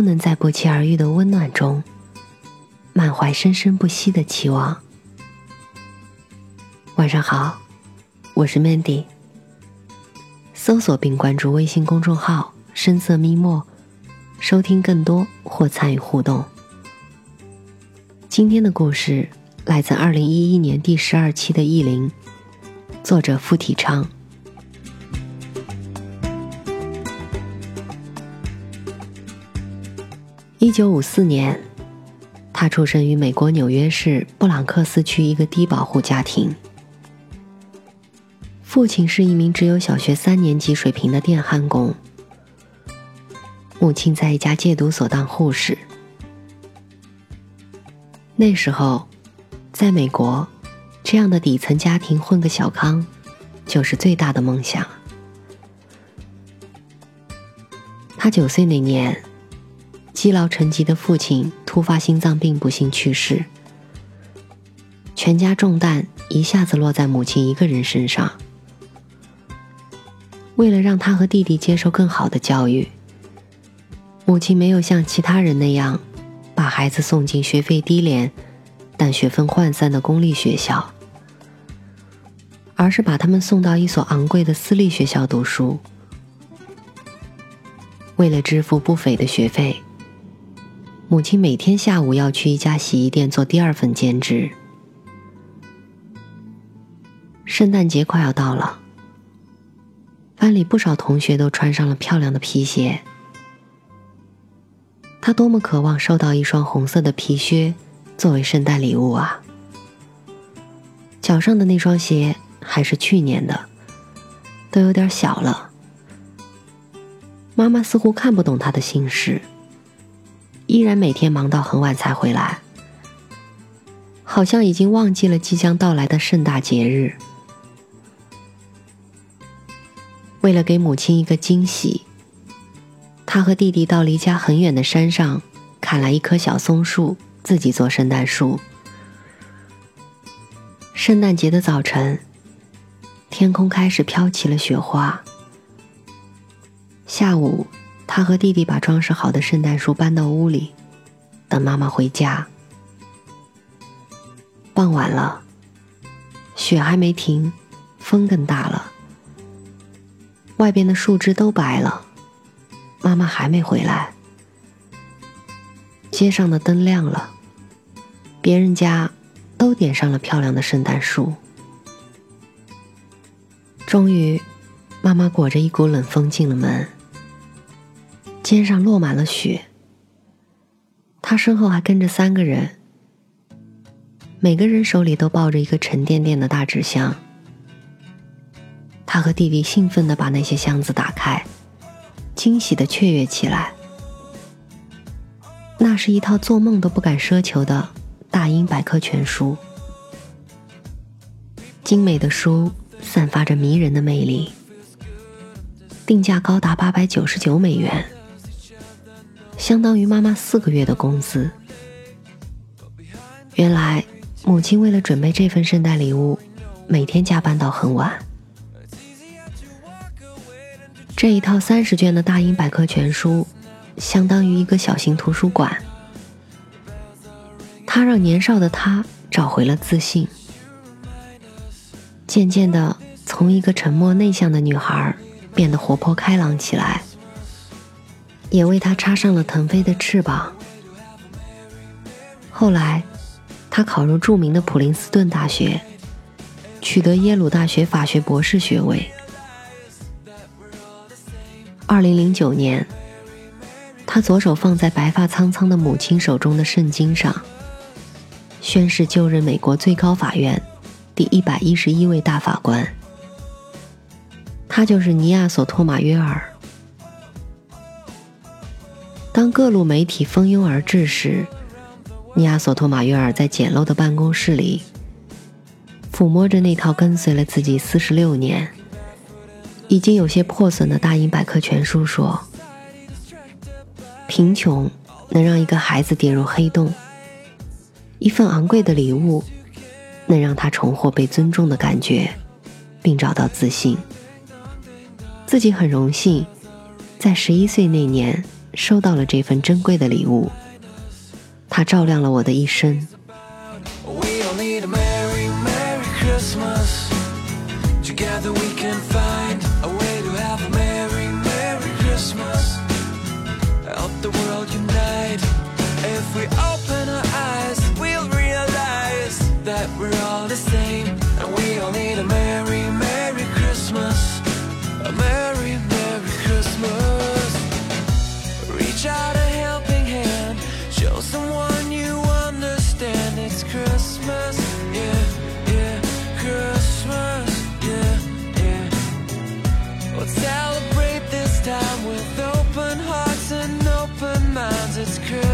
都能在不期而遇的温暖中，满怀生生不息的期望。晚上好。我是 Mandy，搜索并关注微信公众号“深色咪墨”，收听更多或参与互动。今天的故事来自二零一一年第十二期的《意林》，作者付体昌。一九五四年，他出生于美国纽约市布朗克斯区一个低保户家庭。父亲是一名只有小学三年级水平的电焊工，母亲在一家戒毒所当护士。那时候，在美国，这样的底层家庭混个小康，就是最大的梦想。他九岁那年，积劳成疾的父亲突发心脏病不幸去世，全家重担一下子落在母亲一个人身上。为了让他和弟弟接受更好的教育，母亲没有像其他人那样把孩子送进学费低廉但学分涣散的公立学校，而是把他们送到一所昂贵的私立学校读书。为了支付不菲的学费，母亲每天下午要去一家洗衣店做第二份兼职。圣诞节快要到了。班里不少同学都穿上了漂亮的皮鞋，他多么渴望收到一双红色的皮靴作为圣诞礼物啊！脚上的那双鞋还是去年的，都有点小了。妈妈似乎看不懂他的心事，依然每天忙到很晚才回来，好像已经忘记了即将到来的盛大节日。为了给母亲一个惊喜，他和弟弟到离家很远的山上砍来一棵小松树，自己做圣诞树。圣诞节的早晨，天空开始飘起了雪花。下午，他和弟弟把装饰好的圣诞树搬到屋里，等妈妈回家。傍晚了，雪还没停，风更大了。外边的树枝都白了，妈妈还没回来。街上的灯亮了，别人家都点上了漂亮的圣诞树。终于，妈妈裹着一股冷风进了门，肩上落满了雪。他身后还跟着三个人，每个人手里都抱着一个沉甸甸的大纸箱。他和弟弟兴奋地把那些箱子打开，惊喜地雀跃起来。那是一套做梦都不敢奢求的大英百科全书，精美的书散发着迷人的魅力，定价高达八百九十九美元，相当于妈妈四个月的工资。原来，母亲为了准备这份圣诞礼物，每天加班到很晚。这一套三十卷的大英百科全书，相当于一个小型图书馆。它让年少的他找回了自信，渐渐的从一个沉默内向的女孩变得活泼开朗起来，也为他插上了腾飞的翅膀。后来，他考入著名的普林斯顿大学，取得耶鲁大学法学博士学位。二零零九年，他左手放在白发苍苍的母亲手中的圣经上，宣誓就任美国最高法院第一百一十一位大法官。他就是尼亚索托马约尔。当各路媒体蜂拥而至时，尼亚索托马约尔在简陋的办公室里，抚摸着那套跟随了自己四十六年、已经有些破损的大英百科全书，说：“贫穷能让一个孩子跌入黑洞，一份昂贵的礼物能让他重获被尊重的感觉，并找到自信。自己很荣幸，在十一岁那年收到了这份珍贵的礼物。”它照亮了我的一生。If we open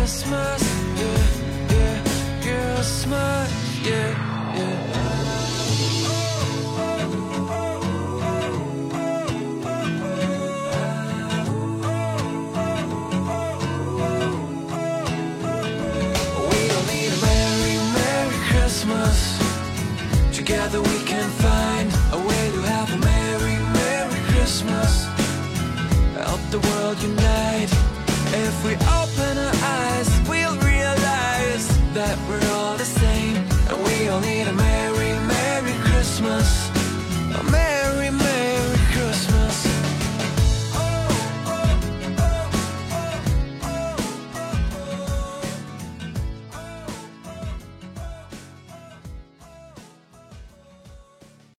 Christmas, yeah, yeah, Christmas, yeah, yeah. Together we can find a way to have a merry, merry Christmas. Help the world unite if we open up that we're all.